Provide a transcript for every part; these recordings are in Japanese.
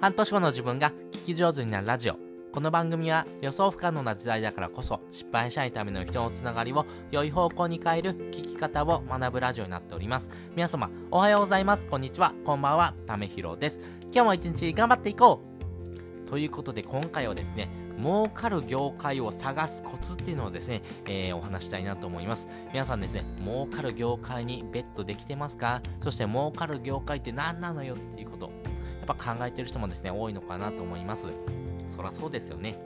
半年後の自分が聞き上手になるラジオ。この番組は予想不可能な時代だからこそ失敗しないための人のつながりを良い方向に変える聞き方を学ぶラジオになっております。皆様、おはようございます。こんにちは。こんばんは。ためひろです。今日も一日頑張っていこうということで今回はですね、儲かる業界を探すコツっていうのをですね、えー、お話したいなと思います。皆さんですね、儲かる業界にベットできてますか？そして儲かる業界って何なのよっていう。ぱ考えてる人もですね、多いのかなと思います。そらそうですよね。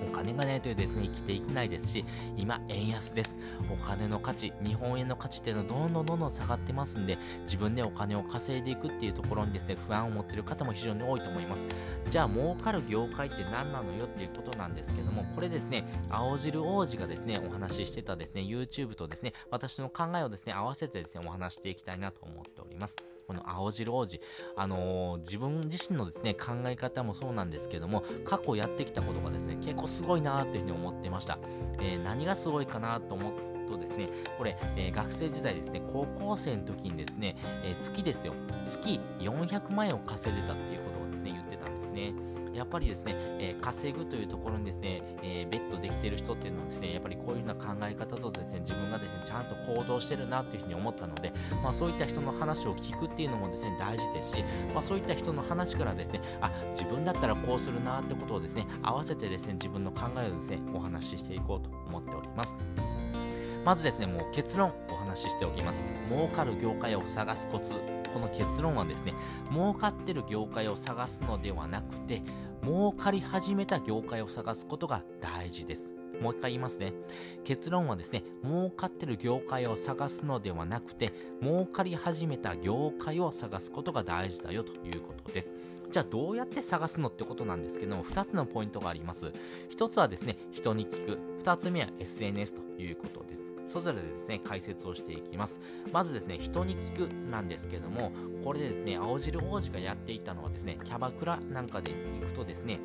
お金がないとですね、生きていけないですし、今、円安です。お金の価値、日本円の価値っていうのはどんどんどんどん下がってますんで、自分でお金を稼いでいくっていうところにですね、不安を持ってる方も非常に多いと思います。じゃあ、儲かる業界って何なのよっていうことなんですけども、これですね、青汁王子がですね、お話ししてたですね、YouTube とですね、私の考えをですね、合わせてですね、お話していきたいなと思っております。この青汁王子、あのー、自分自身のですね、考え方もそうなんですけども、過去やってきたことがですね、結構すごいなーっていうふうに思ってました。えー、何がすごいかなと思とですね、これ、えー、学生時代ですね、高校生の時にですね、えー、月ですよ、月400万円を稼いでたっていうことをですね、言ってたんですね。やっぱりですね、えー、稼ぐというところにですね、えー、ベットできている人っていうのはですね、やっぱりこういうような考え方とですね、自分がですね、ちゃんと行動してるなというふうに思ったので、まあそういった人の話を聞くっていうのもですね、大事ですし、まあそういった人の話からですね、あ、自分だったらこうするなってことをですね、合わせてですね、自分の考えをですね、お話ししていこうと思っております。まずですね、もう結論お話ししておきます。儲かる業界を探すコツ。この結論はですね、儲かってる業界を探すのではなくて、儲かり始めた業界を探すことが大事です。もう一回言いますね。結論はですね、儲かってる業界を探すのではなくて、儲かり始めた業界を探すことが大事だよということです。じゃあどうやって探すのってことなんですけども、2つのポイントがあります。1つはですね、人に聞く。2つ目は SNS ということです。それぞれですね、解説をしていきます。まずですね、人に聞くなんですけども、これでですね、青汁王子がやっていたのはですね、キャバクラなんかで行くとですね、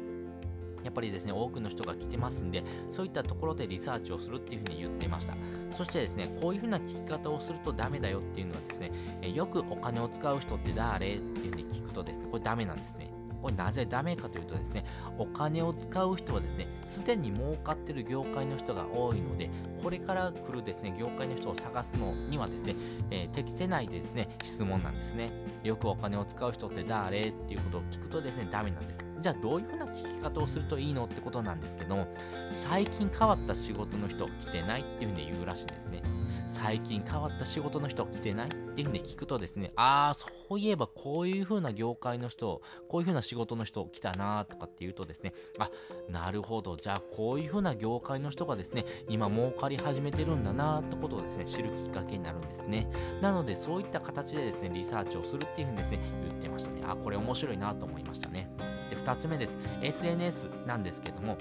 やっぱりですね、多くの人が来てますんで、そういったところでリサーチをするっていうふうに言ってました。そしてですね、こういうふうな聞き方をするとダメだよっていうのはですね、えよくお金を使う人って誰っていうふうに聞くとですね、これダメなんですね。これなぜダメかというとですね、お金を使う人はですね、すでに儲かってる業界の人が多いので、これから来るですね、業界の人を探すのにはですね、えー、適せないですね、質問なんですね。よくお金を使う人って誰っていうことを聞くとですね、ダメなんです。じゃあどういうふうな聞き方をするといいのってことなんですけど、最近変わった仕事の人来てないっていうふうに言うらしいんですね。最近変わった仕事の人来てないっていうふうに聞くとですね、ああ、そういえばこういう風な業界の人、こういう風な仕事の人来たなとかっていうとですね、あ、なるほど、じゃあこういう風な業界の人がですね、今儲かり始めてるんだなってことをですね、知るきっかけになるんですね。なのでそういった形でですね、リサーチをするっていう風にですね、言ってましたね。あ、これ面白いなと思いましたね。で、2つ目です。SNS なんですけども、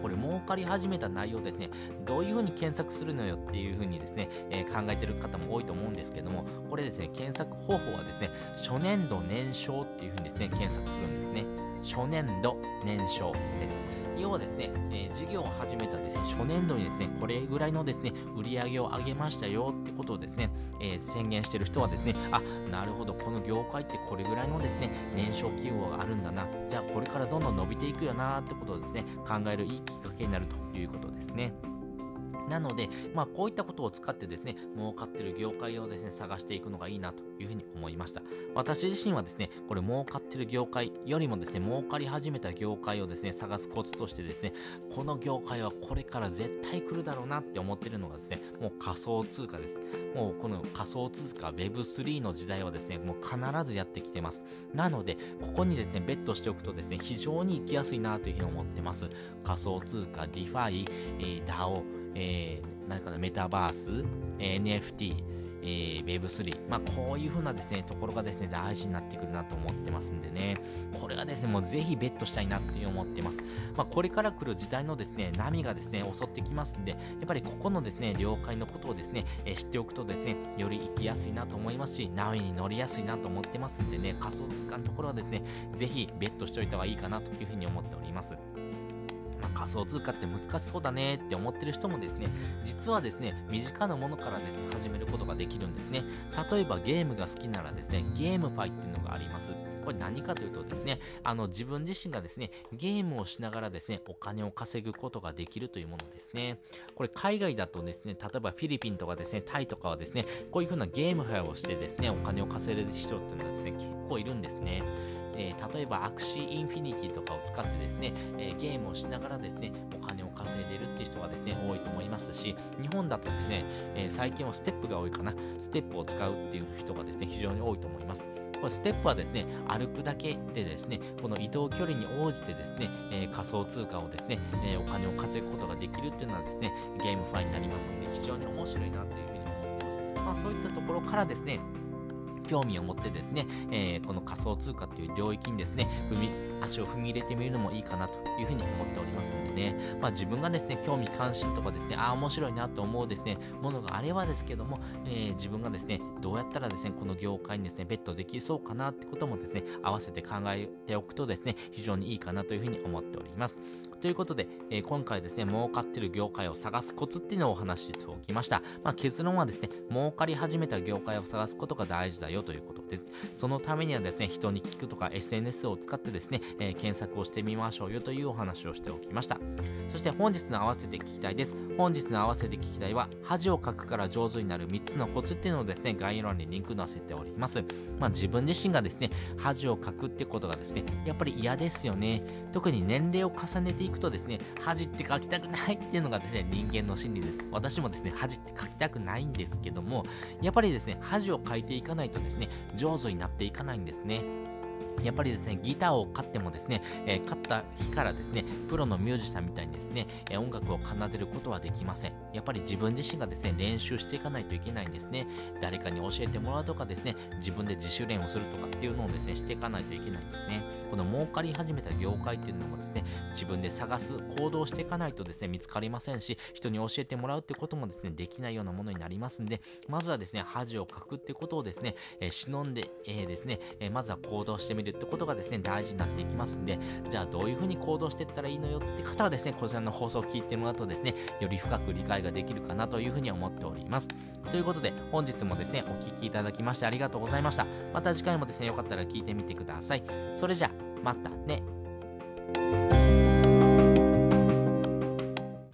これ儲かり始めた内容ですね、どういうふうに検索するのよっていうふうにですね、えー、考えてる方も多いと思うんですけども、これですね、検索方法はですね、初年度年商っていうふうにですね、検索するんですね。初年度年商です。要はですね、えー、事業を始めたですね、初年度にですね、これぐらいのですね、売り上げを上げましたよってことをですね、えー、宣言してる人はですね、あ、なるほど、この業界ってこれぐらいのですね、年少企業があるん、からどんどん伸びていくよなってことをですね、考えるいいきっかけになるということですね。なので、まあ、こういったことを使ってですね、儲かってる業界をですね、探していくのがいいなというふうに思いました。私自身はですね、これ儲かってる業界よりもですね、儲かり始めた業界をですね、探すコツとしてですね、この業界はこれから絶対来るだろうなって思ってるのがですね、もう仮想通貨です。もうこの仮想通貨 Web3 の時代はですね、もう必ずやってきてます。なので、ここにですね、ベットしておくとですね、非常に行きやすいなというふうに思ってます。仮想通貨、DeFi、えー、DAO、えー、何かな、メタバース、NFT、えー、Web3、まあ、こういう風なですね、ところがですね、大事になってくるなと思ってますんでね、これがですね、もうぜひベットしたいなって思ってます。まあ、これから来る時代のですね、波がですね、襲ってきますんで、やっぱりここのですね、了解のことをですね、えー、知っておくとですね、より生きやすいなと思いますし、波に乗りやすいなと思ってますんでね、仮想通貨のところはですね、ぜひベットしておいた方がいいかなというふうに思っております。仮想通貨って難しそうだねって思ってる人もですね、実はですね、身近なものからですね、始めることができるんですね。例えばゲームが好きならですね、ゲームファイっていうのがあります。これ何かというとですね、あの自分自身がですね、ゲームをしながらですね、お金を稼ぐことができるというものですね。これ海外だとですね、例えばフィリピンとかですね、タイとかはですね、こういう風な GameFi をしてですね、お金を稼いでる人っていうのはですね、結構いるんですね。えー、例えば Axie Infinity とかを使ってですね、えー、ゲームをしながらですね、お金を稼いでるっていう人がですね、多いと思いますし、日本だとですね、えー、最近は STEPN が多いかな、 STEPN を使うっていう人がですね、非常に多いと思います。これ STEPN はですね、歩くだけでですね、この移動距離に応じてですね、えー、仮想通貨をですね、えー、お金を稼ぐことができるっていうのはですね、ゲームファイになりますので、非常に面白いなというふうに思ってます。まあそういったところからですね、興味を持ってですね、えー、この仮想通貨という領域にですね、踏み、足を踏み入れてみるのもいいかなというふうに思っておりますんでね、まあ自分がですね、興味関心とかですね、ああ、面白いなと思うですね、ものがあればですけども、えー、自分がですね、どうやったらですね、この業界にですね、ベットできそうかなってこともですね、合わせて考えておくとですね、非常にいいかなというふうに思っております。ということで、えー、今回ですね、儲かってる業界を探すコツっていうのをお話ししておきました。まあ、結論はですね、儲かり始めた業界を探すことが大事だよということです。そのためにはですね、人に聞くとか SNS を使ってですね、えー、検索をしてみましょうよというお話をしておきました。そして本日の合わせて聞きたいです。本日の合わせて聞きたいは、恥をかくから上手になる3つのコツっていうのをですね、概要欄にリンク載せております。まあ、自分自身がですね、恥をかくってことがですね、やっぱり嫌ですよね。特に年齢を重ねて行くとですね、恥って書きたくないっていうのがですね、人間の心理です。私もですね、恥って書きたくないんですけども、やっぱりですね、恥を書いていかないとですね、上手になっていかないんですね。やっぱりですね、ギターを買ってもですね、えー、買った日からですね、プロのミュージシャンみたいにですね、えー、音楽を奏でることはできません。やっぱり自分自身がですね、練習していかないといけないんですね。誰かに教えてもらうとかですね、自分で自主練をするとかっていうのをですね、していかないといけないんですね。この儲かり始めた業界っていうのもですね、自分で探す、行動していかないとですね、見つかりませんし、人に教えてもらうってこともですね、できないようなものになりますんで、まずはですね、恥をかくってことをですね、えー、忍んで、えー、ですね、えまずは行動してみるるってことがですね、大事になっていきますんで、じゃあどういうふうに行動していったらいいのよって方はですね、こちらの放送を聞いてもらうとですね、より深く理解ができるかなというふうに思っております。ということで、本日もですね、お聴きいただきましてありがとうございました。また次回もですね、よかったら聞いてみてください。それじゃあ、またね。